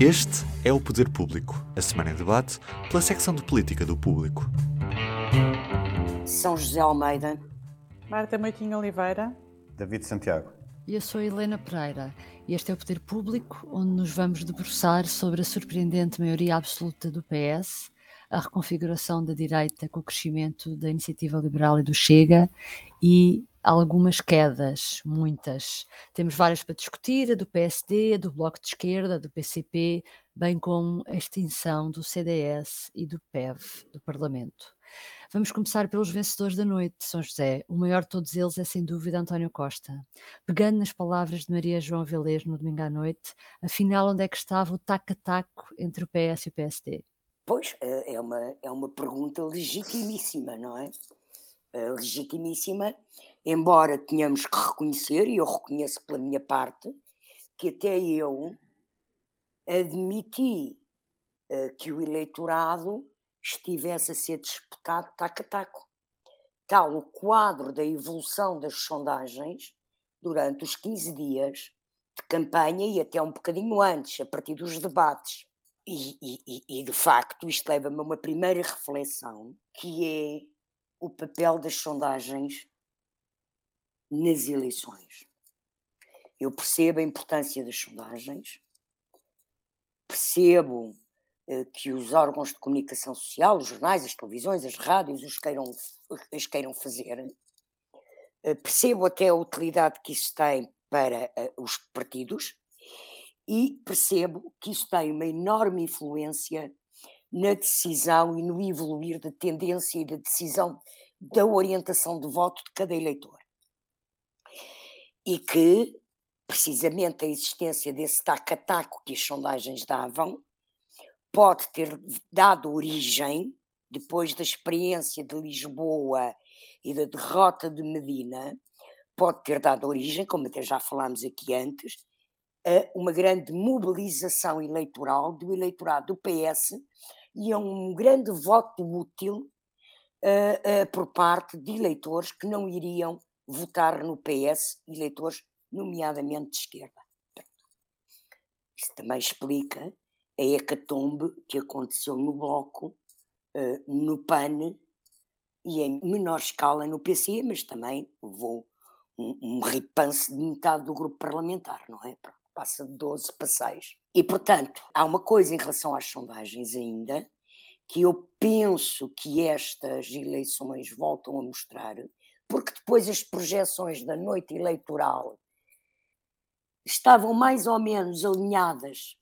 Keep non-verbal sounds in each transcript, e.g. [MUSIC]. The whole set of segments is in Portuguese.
Este é o Poder Público, a semana em debate pela secção de política do Público. São José Almeida, Marta Moitinho Oliveira, David Santiago. E eu sou Helena Pereira e este é o Poder Público, onde nos vamos debruçar sobre a surpreendente maioria absoluta do PS, a reconfiguração da direita com o crescimento da iniciativa liberal e do Chega e algumas quedas, muitas. Temos várias para discutir, a do PSD, a do Bloco de Esquerda, a do PCP, bem como a extinção do CDS e do PEV, do Parlamento. Vamos começar pelos vencedores da noite de São José. O maior de todos eles é sem dúvida António Costa. Pegando nas palavras de Maria João Velez no domingo à noite, afinal onde é que estava o taco-taco entre o PS e o PSD? Pois, eh, é uma, é uma pergunta legitimíssima, não é? Eh, legitimíssima, embora tenhamos que reconhecer, e eu reconheço pela minha parte, que até eu admiti uh, que o eleitorado estivesse a ser disputado taco a taco. Tal o quadro da evolução das sondagens durante os 15 dias de campanha e até um bocadinho antes, a partir dos debates. E, e, e de facto, isto leva-me a uma primeira reflexão, que é o papel das sondagens nas eleições. Eu percebo a importância das sondagens, percebo eh, que os órgãos de comunicação social, os jornais, as televisões, as rádios, os queiram, as queiram fazer. Eh, percebo até a utilidade que isso tem para eh, os partidos e percebo que isso tem uma enorme influência na decisão e no evoluir da tendência e da decisão da orientação de voto de cada eleitor. E que, precisamente, a existência desse taco-a-taco que as sondagens davam pode ter dado origem, depois da experiência de Lisboa e da derrota de Medina, pode ter dado origem, como até já falámos aqui antes, a uma grande mobilização eleitoral do eleitorado do PS e a um grande voto útil uh, uh, por parte de eleitores que não iriam votar no PS, eleitores nomeadamente de esquerda. Isso também explica a hecatombe que aconteceu no Bloco, uh, no PAN e em menor escala no PC, mas também levou um, um ripanço de metade do grupo parlamentar, não é? Passa de 12 para 6. E, portanto, há uma coisa em relação às sondagens ainda, que eu penso que estas eleições voltam a mostrar, porque depois as projeções da noite eleitoral estavam mais ou menos alinhadas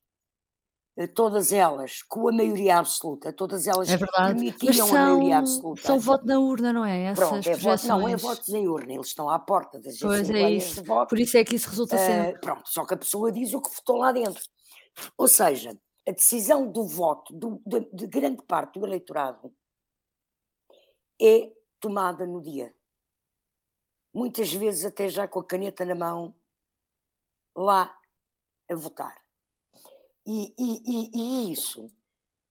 eh, todas elas com a maioria absoluta, todas elas é permitiam são, a maioria absoluta. São voto na urna, não é? Essas pronto, é voto, não é votos em urna, eles estão à porta das pois é isso. de voto. Por isso é que isso resulta uh, Pronto, só que a pessoa diz o que votou lá dentro. Ou seja, a decisão do voto do, de, de grande parte do eleitorado é tomada no dia. Muitas vezes até já com a caneta na mão, lá a votar. E, e, e, e isso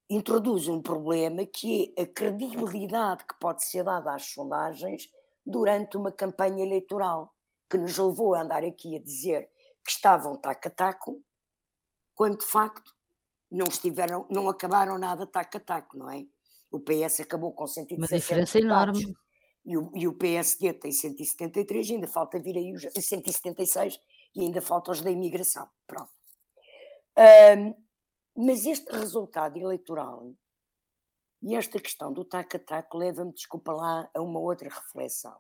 introduz um problema que é a credibilidade que pode ser dada às sondagens durante uma campanha eleitoral, que nos levou a andar aqui a dizer que estavam taco a taco, quando de facto não estiveram, não acabaram nada taco a taco, não é? O PS acabou com 117 Uma diferença enorme. E o, e o PSD tem 173, ainda falta vir aí os 176 e ainda falta os da imigração. Pronto. Um, mas este resultado eleitoral e esta questão do taco-a-taco leva-me, desculpa lá, a uma outra reflexão,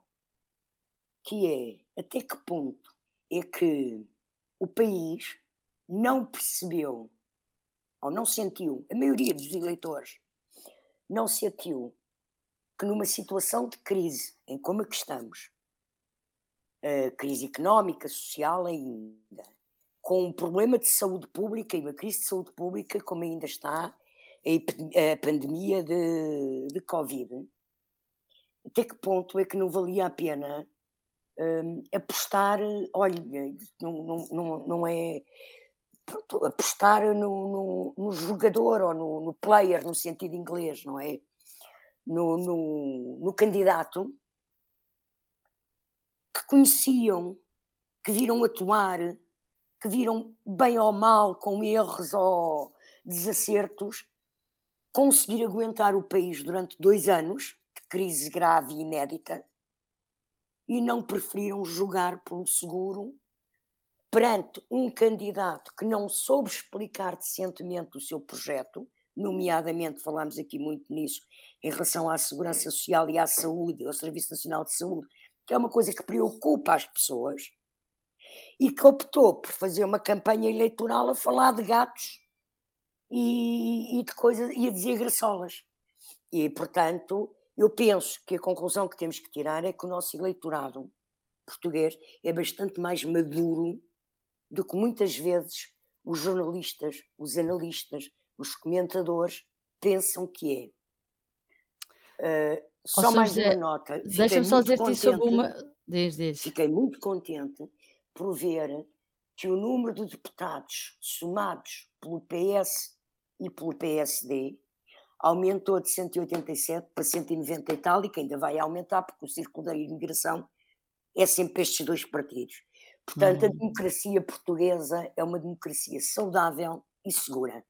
que é até que ponto é que o país não percebeu, ou não sentiu, a maioria dos eleitores não sentiu que numa situação de crise, em como é que estamos, crise económica, social ainda, com um problema de saúde pública e uma crise de saúde pública, como ainda está a pandemia de, de Covid, até que ponto é que não valia a pena um, apostar, olha, não, não, não, não é pronto, apostar no, no, no, jogador ou no, no, player, no sentido inglês, não é? No, no, no candidato que conheciam, que viram atuar, que viram bem ou mal, com erros ou, desacertos, conseguir aguentar o país durante dois anos de crise grave e inédita e não preferiram jogar pelo seguro perante um candidato que não soube explicar decentemente o seu projeto, nomeadamente falámos aqui muito nisso em relação à segurança social e à saúde, ao Serviço Nacional de Saúde, que é uma coisa que preocupa as pessoas, e que optou por fazer uma campanha eleitoral a falar de gatos e, e de coisas e a dizer graçolas. E, portanto, eu penso que a conclusão que temos que tirar é que o nosso eleitorado português é bastante mais maduro do que muitas vezes os jornalistas, os analistas, os comentadores pensam que é. Uh, só mais uma nota. Deixa-me só dizer-te sobre uma. Diz, diz. Fiquei muito contente por ver que o número de deputados somados pelo PS e pelo PSD aumentou de 187 para 190 e tal, e que ainda vai aumentar, porque o círculo da imigração é sempre estes dois partidos. Portanto, uhum. a democracia portuguesa é uma democracia saudável e segura.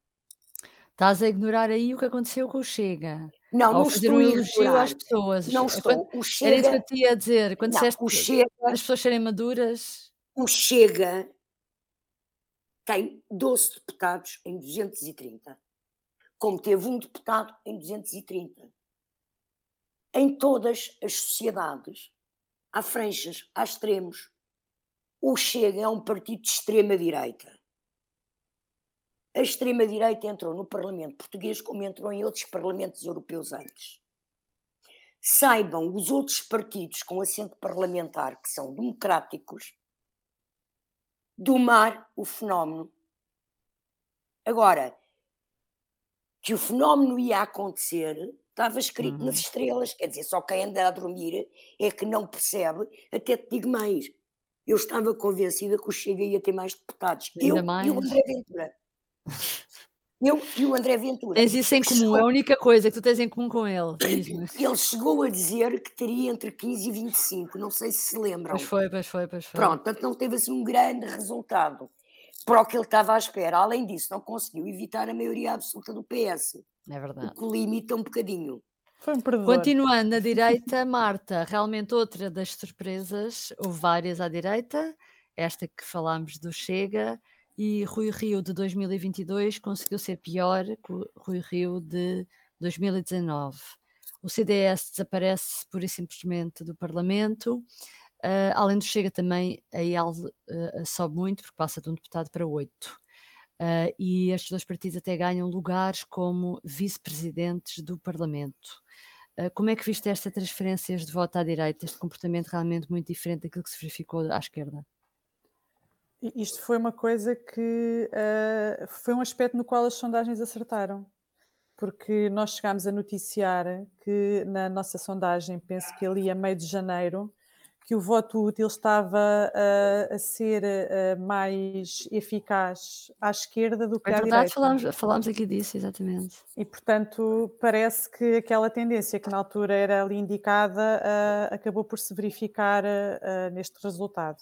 Estás a ignorar aí o que aconteceu com o Chega. Não, não fazer estou um elogio às pessoas. Não estou. O Chega... Era isso que eu te ia dizer. Quando não, disseste o Chega... as pessoas serem maduras. O Chega tem 12 deputados em 230, como teve um deputado em 230. Em todas as sociedades há franjas, há extremos. O Chega é um partido de extrema-direita. A extrema-direita entrou no Parlamento português como entrou em outros parlamentos europeus antes. Saibam os outros partidos com assento parlamentar que são democráticos domar o fenómeno. Agora, que o fenómeno ia acontecer, estava escrito uhum. nas estrelas, quer dizer, só quem anda a dormir é que não percebe, até te digo mais. Eu estava convencida que o Chega ia ter mais deputados. Ainda eu mais. e o André Ventura. Eu e o André Ventura. Tens isso em comum, chegou... é a única coisa que tu tens em comum com ele. Ele chegou a dizer que teria entre 15 e 25, não sei se se lembram. Pois foi, pois foi, pois foi. Pronto, portanto não teve assim um grande resultado para o que ele estava à espera. Além disso, não conseguiu evitar a maioria absoluta do PS. É verdade. O que limita um bocadinho. Foi um perdedor. Continuando na direita, Marta, realmente outra das surpresas, houve várias à direita, esta que falámos do Chega, e Rui Rio de 2022 conseguiu ser pior que o Rui Rio de 2019. O CDS desaparece pura e simplesmente do Parlamento. Uh, além do Chega também, a IAL uh, sobe muito, porque passa de um deputado para oito. Uh, e estes dois partidos até ganham lugares como vice-presidentes do Parlamento. como é que viste estas transferências de voto à direita, este comportamento realmente muito diferente daquilo que se verificou à esquerda? Isto foi uma coisa que uh, foi um aspecto no qual as sondagens acertaram, porque nós chegámos a noticiar que na nossa sondagem, penso que ali a meio de janeiro, que o voto útil estava uh, a ser uh, mais eficaz à esquerda do que é à verdade, direita. Falámos, falámos aqui disso, exatamente. E, portanto, parece que aquela tendência que na altura era ali indicada acabou por se verificar neste resultado.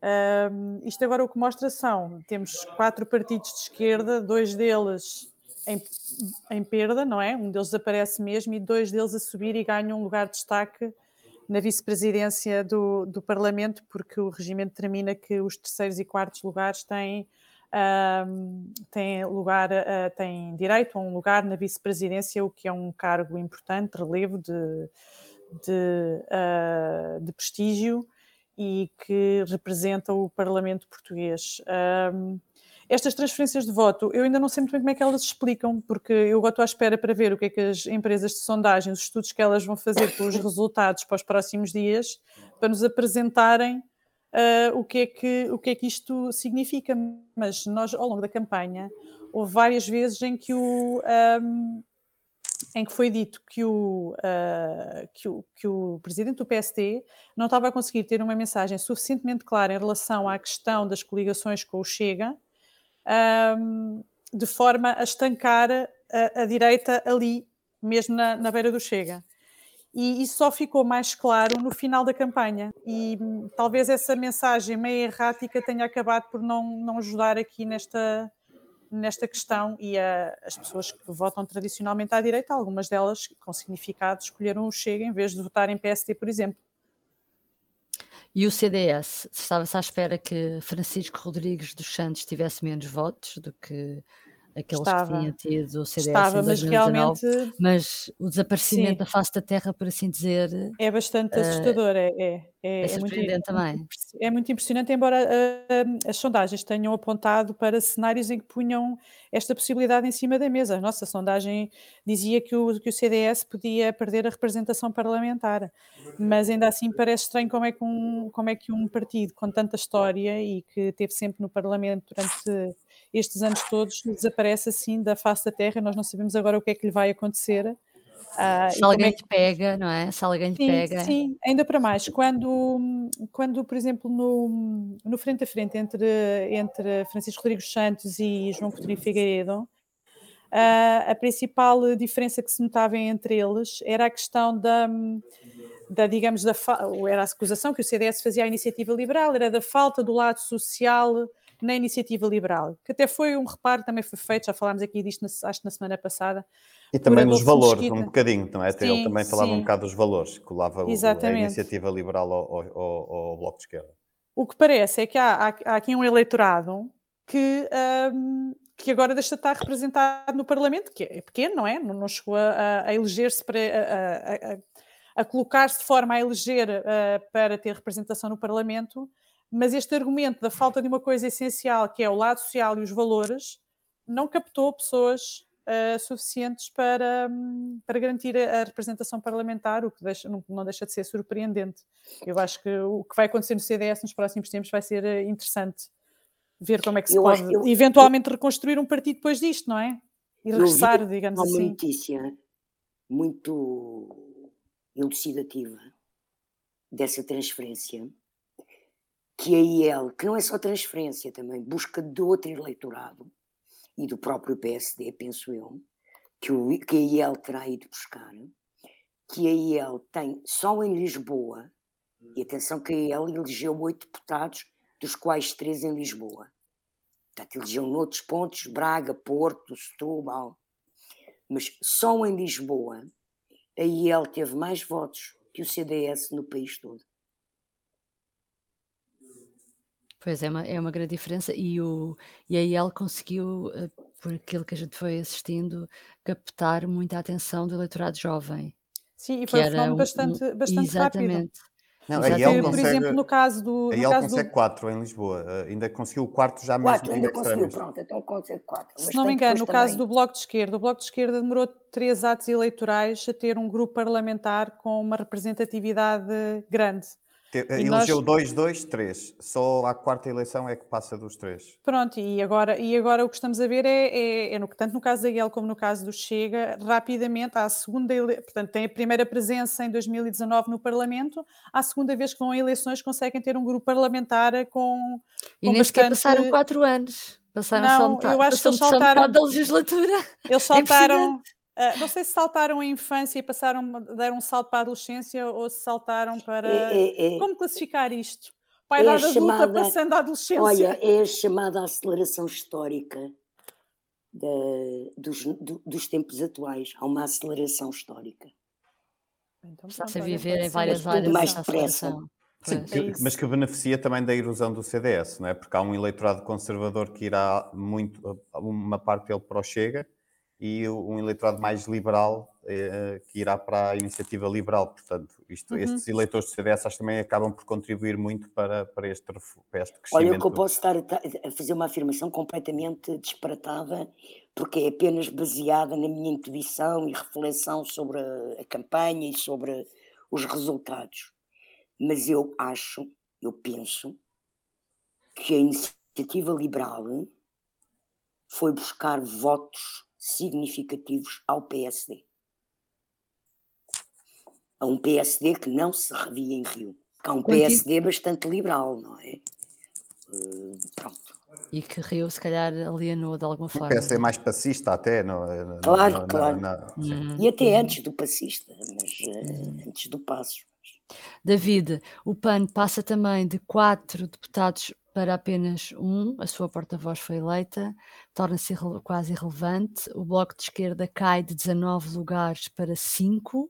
Um, isto agora o que mostra são: temos quatro partidos de esquerda, dois deles em, em perda, não é? Um deles desaparece mesmo e dois deles a subir e ganham um lugar de destaque na vice-presidência do, do Parlamento, porque o regimento determina que os terceiros e quartos lugares têm, um, têm, lugar, uh, têm direito a um lugar na vice-presidência, o que é um cargo importante, relevo de, de, uh, de prestígio e que representa o Parlamento português. Um, estas transferências de voto, eu ainda não sei muito bem como é que elas explicam, porque eu estou à espera para ver o que é que as empresas de sondagem, os estudos que elas vão fazer com os [COUGHS] resultados para os próximos dias, para nos apresentarem uh, o, que é que, o que é que isto significa. Mas nós, ao longo da campanha, houve várias vezes em que o, um, em que foi dito que o, uh, que, o, que o presidente do PST não estava a conseguir ter uma mensagem suficientemente clara em relação à questão das coligações com o Chega, um, de forma a estancar a, a direita ali, mesmo na, na, beira do Chega. E isso só ficou mais claro no final da campanha. E hum, talvez essa mensagem meio errática tenha acabado por não, não ajudar aqui nesta, nesta questão e a, as pessoas que votam tradicionalmente à direita, algumas delas com significado, escolheram o Chega em vez de votar em PSD, por exemplo. E o CDS, estava-se à espera que Francisco Rodrigues dos Santos tivesse menos votos do que aqueles estava, que tinham tido o CDS estava, em 2019, mas, realmente, mas o desaparecimento sim. da face da terra, por assim dizer... É bastante uh, assustador, é, é, é, é surpreendente muito, também. É muito impressionante, embora uh, as sondagens tenham apontado para cenários em que punham esta possibilidade em cima da mesa. A nossa sondagem dizia que o, que o CDS podia perder a representação parlamentar, mas ainda assim parece estranho como é que um, como é que um partido com tanta história e que teve sempre no Parlamento durante estes anos todos desaparece assim da face da Terra, nós não sabemos agora o que é que lhe vai acontecer. Uh, Se alguém é que... pega, não é? Se alguém sim, pega. Sim, ainda para mais. Quando, quando por exemplo, no, no frente a frente entre, entre Francisco Rodrigues Santos e João Coutinho Figueiredo, uh, a principal diferença que se notava entre eles era a questão da, da digamos, da era a acusação que o CDS fazia à iniciativa liberal, era da falta do lado social na iniciativa liberal, que até foi um reparo, também foi feito, já falámos aqui disto, acho que na semana passada. E também nos valores, um bocadinho, não é? Sim, ele também falava sim. um bocado dos valores, colava o, a iniciativa liberal ao, ao, ao, Bloco de Esquerda. O que parece é que há, há, há aqui um eleitorado que, um, que agora deixa de estar representado no Parlamento, que é pequeno, não é? Não, não chegou a, a eleger-se para. A, a, a colocar-se de forma a eleger uh, para ter representação no Parlamento, mas este argumento da falta de uma coisa essencial, que é o lado social e os valores, não captou pessoas uh, suficientes para, um, para garantir a, a, representação parlamentar, o que deixa, não, não, deixa de ser surpreendente. Eu acho que o que vai acontecer no CDS nos próximos tempos vai ser uh, interessante ver como é que se eu pode eu, eventualmente eu, reconstruir um partido depois disto, não é? E regressar, digamos uma assim. Uma notícia muito elucidativa dessa transferência que a IEL, que não é só transferência também, busca de outro eleitorado e do próprio PSD, penso eu, que, o, que a IEL terá ido buscar, que a IEL tem só em Lisboa, e atenção que a IEL elegeu oito deputados, dos quais três em Lisboa. Portanto, elegeu noutros pontos, Braga, Porto, Setúbal, mas só em Lisboa a IEL teve mais votos que o CDS no país todo. Pois é uma, é uma grande diferença e, o, e aí ele conseguiu, eh, por aquilo que a gente foi assistindo, captar muita atenção do eleitorado jovem. Sim, e foi um fenómeno bastante, um, bastante exatamente. rápido. Não, aí ele por exemplo, no caso do. Aí ele consegue do... quatro em Lisboa, uh, ainda conseguiu o quarto já mesmo. Quatro, ainda conseguiu, pronto, então consegue quatro. Se não me engano, no também... caso do Bloco de Esquerda, o Bloco de Esquerda demorou três atos eleitorais a ter um grupo parlamentar com uma representatividade grande. Elegeu 2, 2, 3. Só a quarta eleição é que passa dos três. Pronto, e agora, e agora o que estamos a ver é, é, é no, tanto no caso da IEL como no caso do Chega, rapidamente, à segunda portanto, tem a primeira presença em 2019 no Parlamento, à segunda vez que vão a eleições conseguem ter um grupo parlamentar com. E com nem bastante... passaram quatro anos. Passaram não, só metade, eu acho que eles saltaram da legislatura. Eles [LAUGHS] saltaram. Uh, não sei se saltaram a infância e passaram, deram um salto para a adolescência ou se saltaram para. É, é, é, Como classificar isto? Pai é da adulta chamada, passando à adolescência. Olha, é a chamada aceleração histórica de, dos, do, dos tempos atuais. Há uma aceleração histórica. Então, Está-se a viver em várias áreas. mais depressa. Sim, que, mas que beneficia também da erosão do CDS, não é? Porque há um eleitorado conservador que irá muito, uma parte dele para o Chega, e um eleitorado mais liberal eh, que irá para a iniciativa liberal. Portanto, isto, uhum. estes eleitores do CDS acho, também acabam por contribuir muito para, para, este, para este crescimento. Olha, que eu posso estar a, fazer uma afirmação completamente disparatada, porque é apenas baseada na minha intuição e reflexão sobre a, a campanha e sobre os resultados. Mas eu acho, eu penso, que a iniciativa liberal foi buscar votos significativos ao PSD. A um PSD que não se revia em Rio. Há um PSD bastante liberal, não é? Uh, pronto. E que Rio, se calhar, alienou de alguma forma. O PSD é mais passista, até. Não, é? claro, claro. Uhum. E até uhum. antes do passista, mas uh, antes do Passos. David, o PAN passa também de quatro deputados para apenas um, a sua porta-voz foi eleita, torna-se quase irrelevante. O Bloco de Esquerda cai de 19 lugares para 5,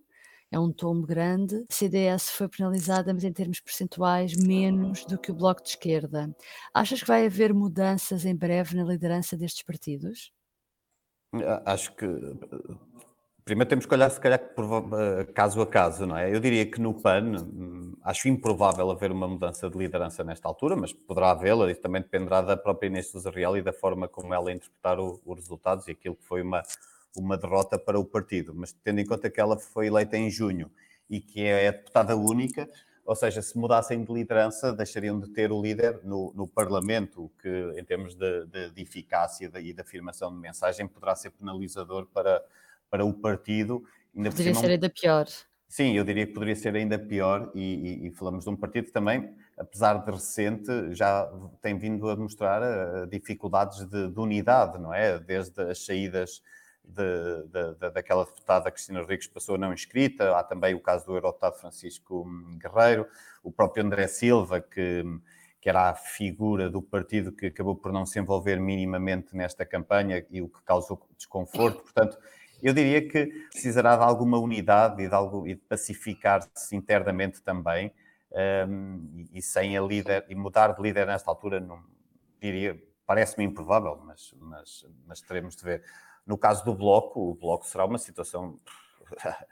é um tombo grande. A CDS foi penalizada, mas em termos percentuais, menos do que o Bloco de Esquerda. Achas que vai haver mudanças em breve na liderança destes partidos? Acho que Primeiro temos que olhar, se calhar, eh, caso a caso, não é? Eu diria que no PAN hum, acho improvável haver uma mudança de liderança nesta altura, mas poderá havê-la, e também dependerá da própria Inês Sousa Real e da forma como ela interpretar os resultados e aquilo que foi uma, uma derrota para o partido. Mas tendo em conta que ela foi eleita em junho e que é a deputada única, ou seja, se mudassem de liderança, deixariam de ter o líder no, no Parlamento, o que, em termos de, de, de eficácia e de afirmação de mensagem, poderá ser penalizador para para o partido. Ainda poderia ser ainda pior. Sim, eu diria que poderia ser ainda pior, e, e, e, falamos de um partido que também, apesar de recente, já tem vindo a mostrar uh, dificuldades de, de, unidade, não é? Desde as saídas de, de, daquela deputada Cristina Rodrigues passou a não inscrita, há também o caso do eurodeputado Francisco Guerreiro, o próprio André Silva, que, que era a figura do partido que acabou por não se envolver minimamente nesta campanha e o que causou desconforto, portanto eu diria que precisará de alguma unidade e de, algo, e de pacificar-se internamente também, um, e, sem a líder, e mudar de líder nesta altura, não, diria, parece-me improvável, mas, mas, mas teremos de ver. No caso do Bloco, o Bloco será uma situação. [LAUGHS]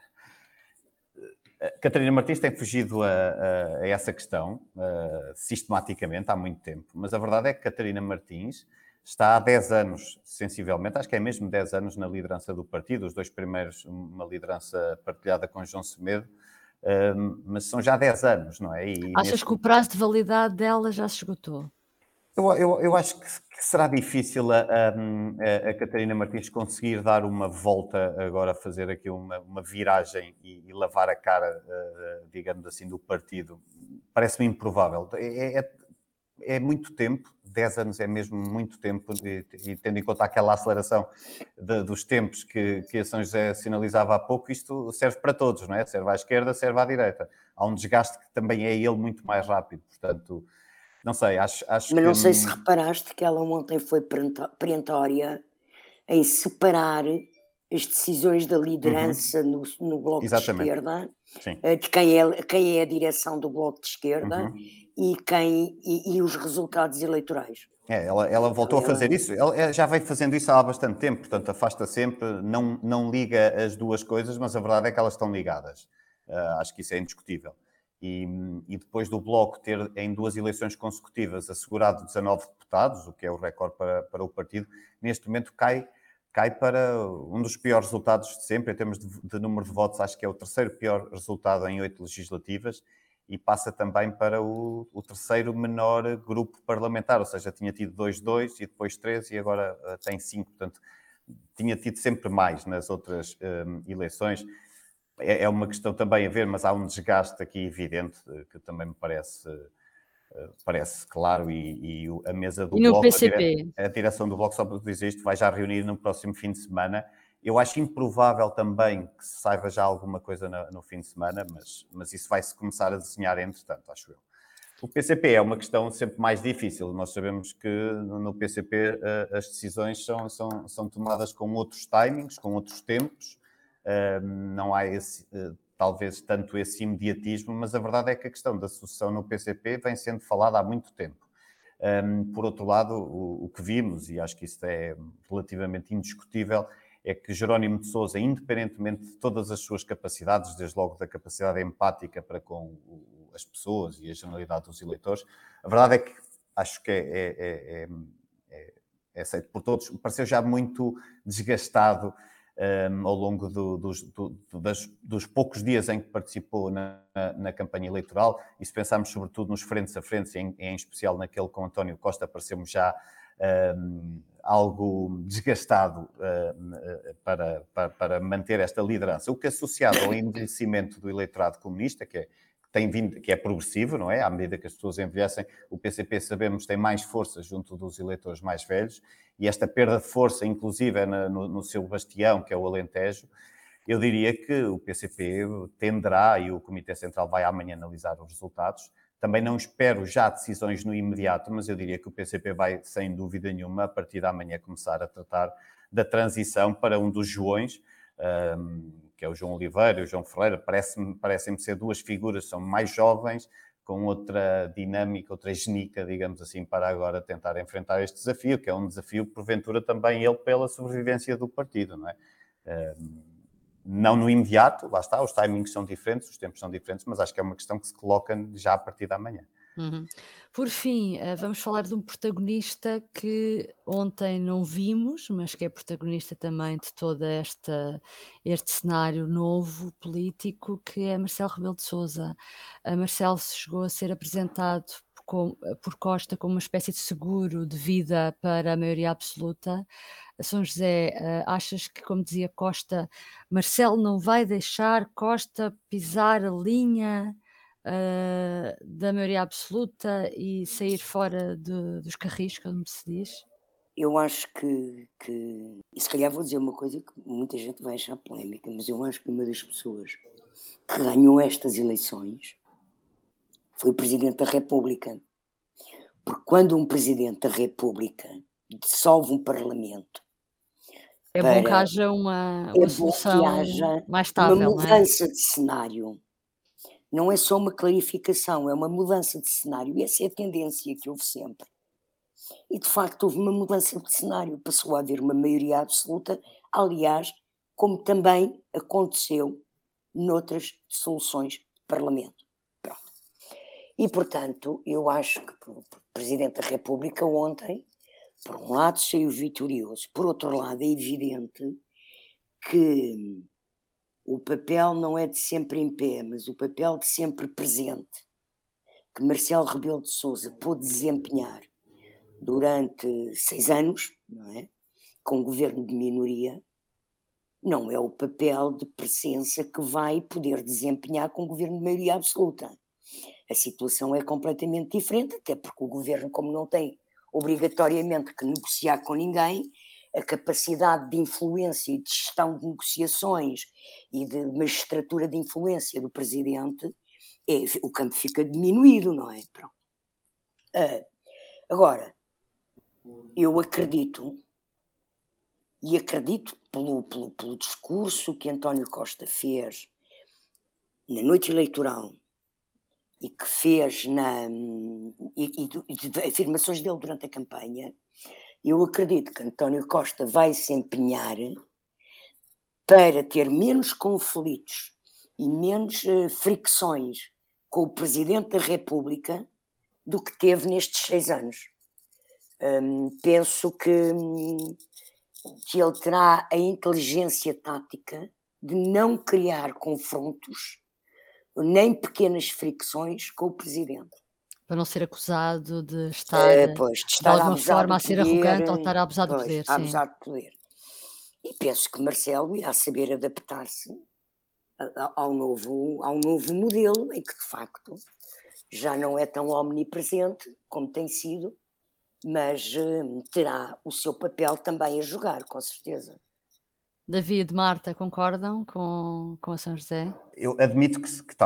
Catarina Martins tem fugido a, a, a essa questão uh, sistematicamente há muito tempo, mas a verdade é que Catarina Martins está há 10 anos, sensivelmente, acho que é mesmo 10 anos na liderança do partido, os dois primeiros, uma liderança partilhada com João Semedo, um, mas são já 10 anos, não é? E Achas neste... que o prazo de validade dela já se esgotou? Eu, eu, eu acho que, será difícil a, a, a, Catarina Martins conseguir dar uma volta agora, fazer aqui uma, uma viragem e, e, lavar a cara, uh, digamos assim, do partido. Parece-me improvável. É, é, é muito tempo 10 anos é mesmo muito tempo, e, e tendo em conta aquela aceleração de, dos tempos que, que a São José sinalizava há pouco, isto serve para todos, não é? Serve à esquerda, serve à direita. Há um desgaste que também é ele muito mais rápido, portanto, não sei, acho, acho Mas não que... sei se reparaste que ela ontem foi perentória em separar as decisões da liderança uhum. no, no Bloco Exatamente. de Esquerda, Sim. Eh, de quem é, quem é a direção do Bloco de Esquerda, uhum e, quem, e, e os resultados eleitorais. É, ela, ela voltou a fazer isso, ela já vem fazendo isso há bastante tempo, portanto afasta sempre, não, não liga as duas coisas, mas a verdade é que elas estão ligadas. Uh, acho que isso é indiscutível. E, e, depois do Bloco ter em duas eleições consecutivas assegurado 19 deputados, o que é o recorde para, para o partido, neste momento cai, cai para um dos piores resultados de sempre, em termos de, de número de votos, acho que é o terceiro pior resultado em oito legislativas e passa também para o, o, terceiro menor grupo parlamentar, ou seja, tinha tido dois, dois e depois três e agora uh, tem cinco, portanto, tinha tido sempre mais nas outras um, eleições. É, é, uma questão também a ver, mas há um desgaste aqui evidente uh, que também me parece, uh, parece claro e, e, a mesa do e Bloco? A, dire, a direção do Bloco, só para dizer isto, vai já reunir no próximo fim de semana eu acho improvável também que se saiba já alguma coisa no, no fim de semana, mas, mas isso vai-se começar a desenhar entretanto, acho eu. O PCP é uma questão sempre mais difícil. Nós sabemos que no PCP eh, as decisões são, são, são tomadas com outros timings, com outros tempos. Não há esse, eh, talvez tanto esse imediatismo, mas a verdade é que a questão da sucessão no PCP vem sendo falada há muito tempo. Por outro lado, o que vimos, e acho que isso é relativamente indiscutível, é que Jerónimo de Souza, independentemente de todas as suas capacidades, desde logo da capacidade empática para com as pessoas e a generalidade dos eleitores, a verdade é que acho que é, é, é, é, é aceito por todos, pareceu já muito desgastado um, ao longo do, dos, do, das, dos, poucos dias em que participou na, na, na, campanha eleitoral, e se pensarmos sobretudo nos frentes a frente, em, em especial naquele com António Costa, parecemos já um, algo desgastado uh, para, para, para, manter esta liderança, o que associado ao envelhecimento do eleitorado comunista, que é, tem vindo, que é progressivo, não é? À medida que as pessoas envelhecem, o PCP, sabemos, tem mais força junto dos eleitores mais velhos, e esta perda de força, inclusive, é no, no seu bastião, que é o Alentejo, eu diria que o PCP tenderá, e o Comitê Central vai amanhã analisar os resultados, Também não espero já decisões no imediato, mas eu diria que o PCP vai, sem dúvida nenhuma, a partir da manhã começar a tratar da transição para um dos Joões, que é o João Oliveira e o João Ferreira. Parecem-me parecem ser duas figuras, são mais jovens, com outra dinâmica, outra genica, digamos assim, para agora tentar enfrentar este desafio, que é um desafio, porventura, também ele pela sobrevivência do partido, não é? Não no imediato, lá está, os timings são diferentes, os tempos são diferentes, mas acho que é uma questão que se coloca já a partir da manhã. Uhum. Por fim, eh, vamos falar de um protagonista que ontem não vimos, mas que é protagonista também de todo esta, este cenário novo político, que é Marcelo Rebelo de Sousa. Marcelo chegou a ser apresentado por, por Costa como uma espécie de seguro de vida para a maioria absoluta. São José, eh, achas que, como dizia Costa, Marcelo não vai deixar Costa pisar a linha? uh, da maioria absoluta e sair fora de, dos carris, como se diz? Eu acho que, que, e se calhar vou dizer uma coisa que muita gente vai achar polémica, mas eu acho que uma das pessoas que ganhou estas eleições foi o Presidente da República. Porque quando um Presidente da República dissolve um Parlamento. É bom que haja uma, uma é solução mais estável. Uma é? mudança é? de cenário não é só uma clarificação, é uma mudança de cenário. E essa é a tendência que houve sempre. E de facto houve uma mudança de cenário, passou a haver uma maioria absoluta, aliás, como também aconteceu noutras soluções de Parlamento. E portanto, eu acho que o Presidente da República ontem, por um lado, saiu vitorioso, por outro lado, é evidente que o papel não é de sempre em pé, mas o papel de sempre presente, que Marcelo Rebelo de Sousa pôde desempenhar durante seis anos, não é? com o governo de minoria, não é o papel de presença que vai poder desempenhar com o governo de maioria absoluta. A situação é completamente diferente, até porque o governo, como não tem obrigatoriamente que negociar com ninguém, a capacidade de influência e de gestão de negociações e de magistratura de influência do presidente, é, o campo fica diminuído, não é? Uh, agora, eu acredito, e acredito pelo, pelo, pelo discurso que António Costa fez na noite eleitoral e que fez na, e, e, de afirmações dele durante a campanha, eu acredito que António Costa vai se empenhar para ter menos conflitos e menos uh, fricções com o Presidente da República do que teve nestes seis anos. Um, penso que, que ele terá a inteligência tática de não criar confrontos nem pequenas fricções com o Presidente para não ser acusado de estar, é, pois, de, estar de alguma forma a ser arrogante ou estar a abusar pois, do poder. A abusar do poder. E penso que Marcelo irá saber adaptar-se ao novo, ao novo modelo, em que de facto já não é tão omnipresente como tem sido, mas uh, terá o seu papel também a jogar, com certeza. David, Marta, concordam com, com a São José? Eu admito que, que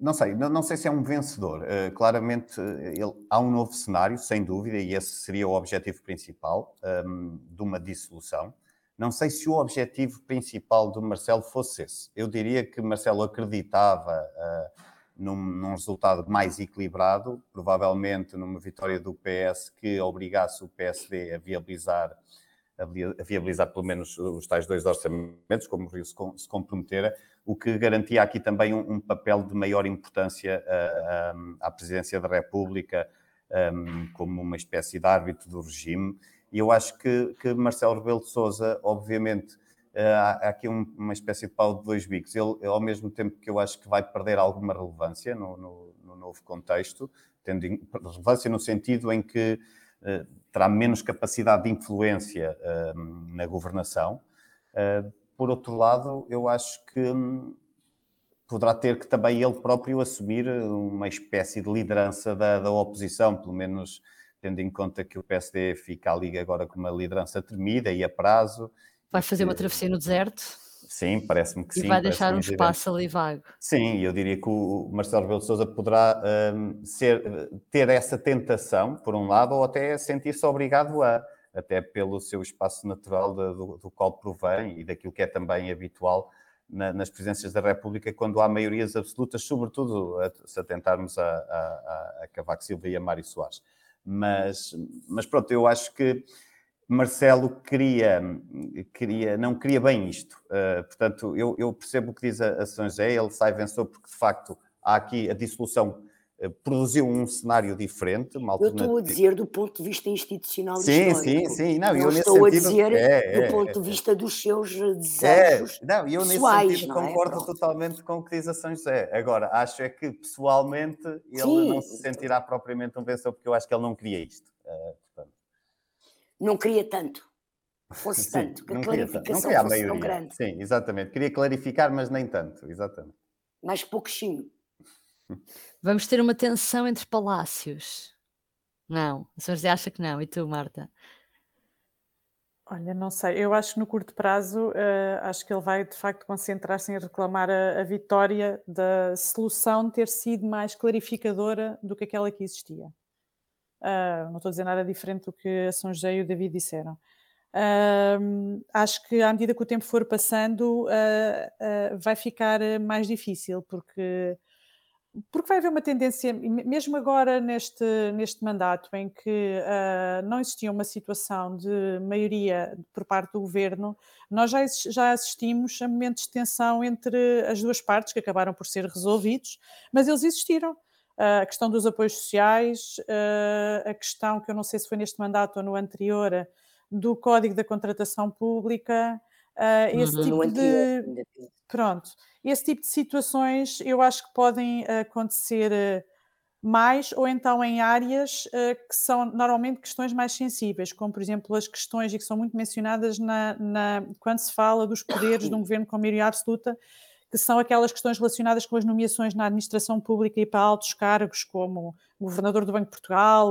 não sei, não, não, sei se é um vencedor. Uh, claramente eh, ele, há um novo cenário, sem dúvida, e esse seria o objetivo principal um, ehm, de uma dissolução. Não sei se o objetivo principal do Marcelo fosse esse. Eu diria que Marcelo acreditava uh, num, num, resultado mais equilibrado, provavelmente numa vitória do PS que obrigasse o PSD a viabilizar, a viabilizar pelo menos os tais dois orçamentos, como o Rio se, comprometera o que garantia aqui também um, um papel de maior importância uh, um, à Presidência da República, um, como uma espécie de árbitro do regime. E eu acho que, que Marcelo Rebelo de Sousa, obviamente, uh, há, aqui um, uma espécie de pau de dois bicos. Ele, ao mesmo tempo que eu acho que vai perder alguma relevância no, no, no novo contexto, tendo relevância no sentido em que uh, terá menos capacidade de influência na governação. Uh, por outro lado, eu acho que hum, poderá ter que também ele próprio assumir uma espécie de liderança da, da, oposição, pelo menos tendo em conta que o PSD fica ali agora com uma liderança tremida e a prazo. Vai fazer uma travessia no deserto? Sim, parece-me que e sim. vai deixar um espaço ali vago. Sim, eu diria que o Marcelo Rebelo de Sousa poderá hum, ser, ter essa tentação, por um lado, ou até sentir-se obrigado a, até pelo seu espaço natural de- do, do qual provém e daquilo que é também habitual na- nas presidências da República, quando há maiorias absolutas, sobretudo a- se atentarmos a, a, a, a Cavaco Silva e a Mário Soares. Mas, mas pronto, eu acho que Marcelo queria, queria, não queria bem isto. Uh, portanto, eu, eu, percebo o que diz a, a José, ele sai vencedor porque, de facto, há aqui a dissolução uh, produziu um cenário diferente. Uma eu estou a dizer do ponto de vista institucional sim, histórico. Sim, sim, não, não eu estou a sentido, dizer é, do é, ponto é, de vista dos seus é, desejos não, eu nesse pessoais, sentido é? concordo Pronto. totalmente com o que diz a São José. Agora, acho é que, pessoalmente, ele Sim. não se sentirá propriamente um vencedor, porque eu acho que ele não queria isto. Uh, portanto, Não queria tanto. [LAUGHS] Fosse Sim, tanto, que a não queria, tanto, não clarificação queria a fosse tão maioria. grande. Sim, exatamente. Queria clarificar, mas nem tanto, exatamente. Mais pouquinho. [LAUGHS] Vamos ter uma tensão entre palácios. Não, a São José acha que não. E tu, Marta? Olha, não sei, eu acho que no curto prazo, eh, acho que ele vai de facto concentrar-se em reclamar a, a vitória da solução ter sido mais clarificadora do que aquela que existia. Ah, não estou a dizer nada diferente do que a São José e o David disseram. Ahm, acho que à medida que o tempo for passando, ah, vai ficar mais difícil, porque, porque vai haver uma tendência, me- mesmo agora neste, neste mandato, em que não existia uma situação de maioria por parte do governo, nós já, já assistimos a momentos de tensão entre as duas partes, que acabaram por ser resolvidos, mas eles existiram. Ah, a questão dos apoios sociais, ah, a questão que eu não sei se foi neste mandato ou no anterior, do Código da Contratação Pública, ah, esse Uhum. No tipo de. Pronto, esse tipo de situações eu acho que podem acontecer mais ou então em áreas que são normalmente questões mais sensíveis, como por exemplo as questões e que são muito mencionadas na, na- quando se fala dos poderes de um governo com maioria absoluta, que são aquelas questões relacionadas com as nomeações na administração pública e para altos cargos, como governador do Banco de Portugal,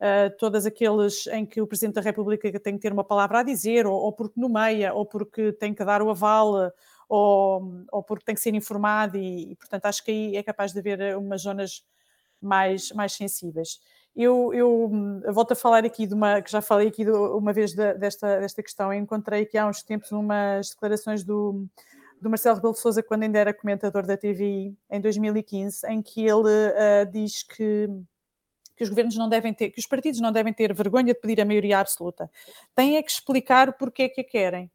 eh, todas aqueles em que o Presidente da República tem que ter uma palavra a dizer, ou, ou porque nomeia, ou porque tem que dar o aval, ou, ou porque tem que ser informado, e, e, portanto acho que aí é capaz de haver umas zonas mais, mais sensíveis. Eu, eu, volto a falar aqui de uma, que já falei aqui do- uma vez da- desta, desta questão, eu encontrei aqui há uns tempos umas declarações do, do Marcelo Rebelo de Sousa quando ainda era comentador da TVI em 2015, em que ele ah, diz que que os governos não devem ter, que os partidos não devem ter vergonha de pedir a maioria absoluta. Têm é que explicar porque é que a querem.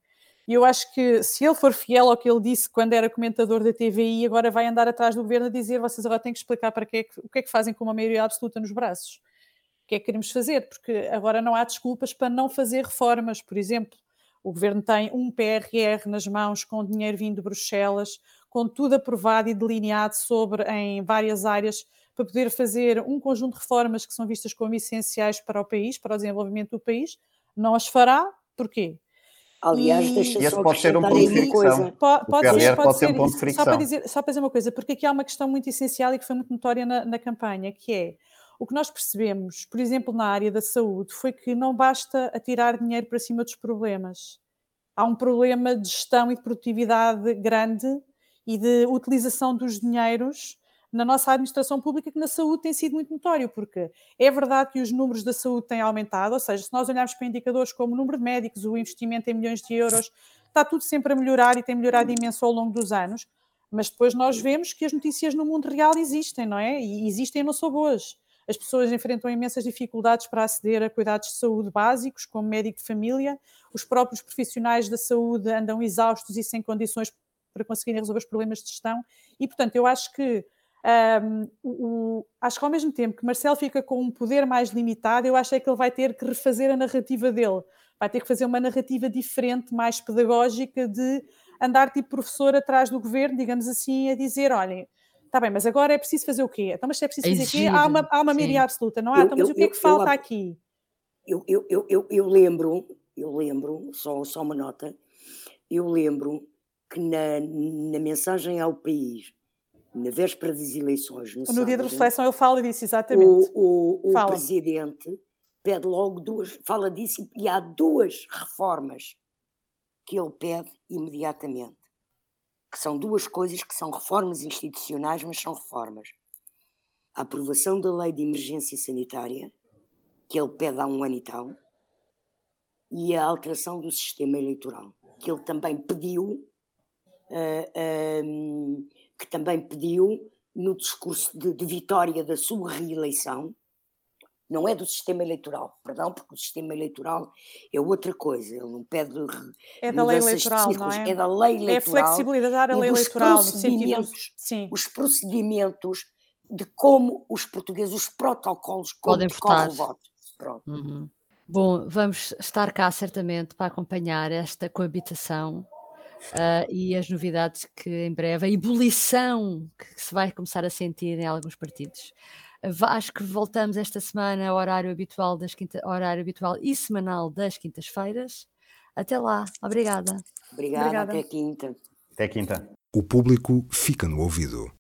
E eu acho que se ele for fiel ao que ele disse quando era comentador da TVI, agora vai andar atrás do governo a dizer vocês agora têm que explicar para que é que, o que é que fazem com uma maioria absoluta nos braços. O que é que queremos fazer? Porque agora não há desculpas para não fazer reformas. Por exemplo, o governo tem um PRR nas mãos com dinheiro vindo de Bruxelas, com tudo aprovado e delineado sobre em várias áreas para poder fazer um conjunto de reformas que são vistas como essenciais para o país, para o desenvolvimento do país, não as fará. Porquê? Aliás, E- deixa só pode ser um ponto de fricção. Pode, PRR ser, pode pode ser um ponto de isso. Só para, fricção. dizer, só para dizer uma coisa, porque aqui há uma questão muito essencial e que foi muito notória na, na campanha, que é o que nós percebemos, por exemplo, na área da saúde, foi que não basta atirar dinheiro para cima dos problemas. Há um problema de gestão e de produtividade grande e de utilização dos dinheiros na nossa administração pública, que na saúde tem sido muito notório, porque é verdade que os números da saúde têm aumentado, ou seja, se nós olharmos para indicadores como o número de médicos, o investimento em milhões de euros, está tudo sempre a melhorar e tem melhorado imenso ao longo dos anos, mas depois nós vemos que as notícias no mundo real existem, não é? E existem não são boas. As pessoas enfrentam imensas dificuldades para aceder a cuidados de saúde básicos, como médico de família, os próprios profissionais da saúde andam exaustos e sem condições para conseguirem resolver os problemas de gestão, e portanto eu acho que um, o, acho que ao mesmo tempo que Marcelo fica com um poder mais limitado, eu acho é que ele vai ter que refazer a narrativa dele, vai ter que fazer uma narrativa diferente, mais pedagógica, de andar tipo professor atrás do governo, digamos assim, a dizer: olhem, está bem, mas agora é preciso fazer o quê? Então, mas se é preciso fazer o quê? Há uma, há uma maioria absoluta, não há? Eu- então, mas eu- o que é eu- que eu falta aqui? Eu, eu, eu, eu, eu lembro, eu lembro, só, só uma nota, eu lembro que na, na mensagem ao país, na véspera das eleições, no, No dia de sábado, reflexão, ele fala disso, exatamente. o, o, o presidente pede logo duas, fala disso e há duas reformas que ele pede imediatamente. Que são duas coisas que são reformas institucionais, mas são reformas. A aprovação da lei de emergência sanitária, que ele pede há um ano e tal, e a alteração do sistema eleitoral, que ele também pediu, uh, uh, que também pediu no discurso de, de vitória da sua reeleição, não é do sistema eleitoral, perdão, porque o sistema eleitoral é outra coisa, ele não pede é da lei eleitoral, não é? é da lei eleitoral. É flexibilizar a lei eleitoral, procedimentos, no sentido, os procedimentos de como os portugueses, os protocolos, como podem votar. o voto. Pronto. Uhum. Bom, vamos estar cá certamente para acompanhar esta coabitação uh, e as novidades que em breve, a ebulição que se vai começar a sentir em alguns partidos. Acho que voltamos esta semana ao horário habitual, das quinta, horário habitual e semanal das quintas-feiras. Até lá. Obrigada. Obrigada. Obrigada. Até quinta. Até quinta. O público fica no ouvido.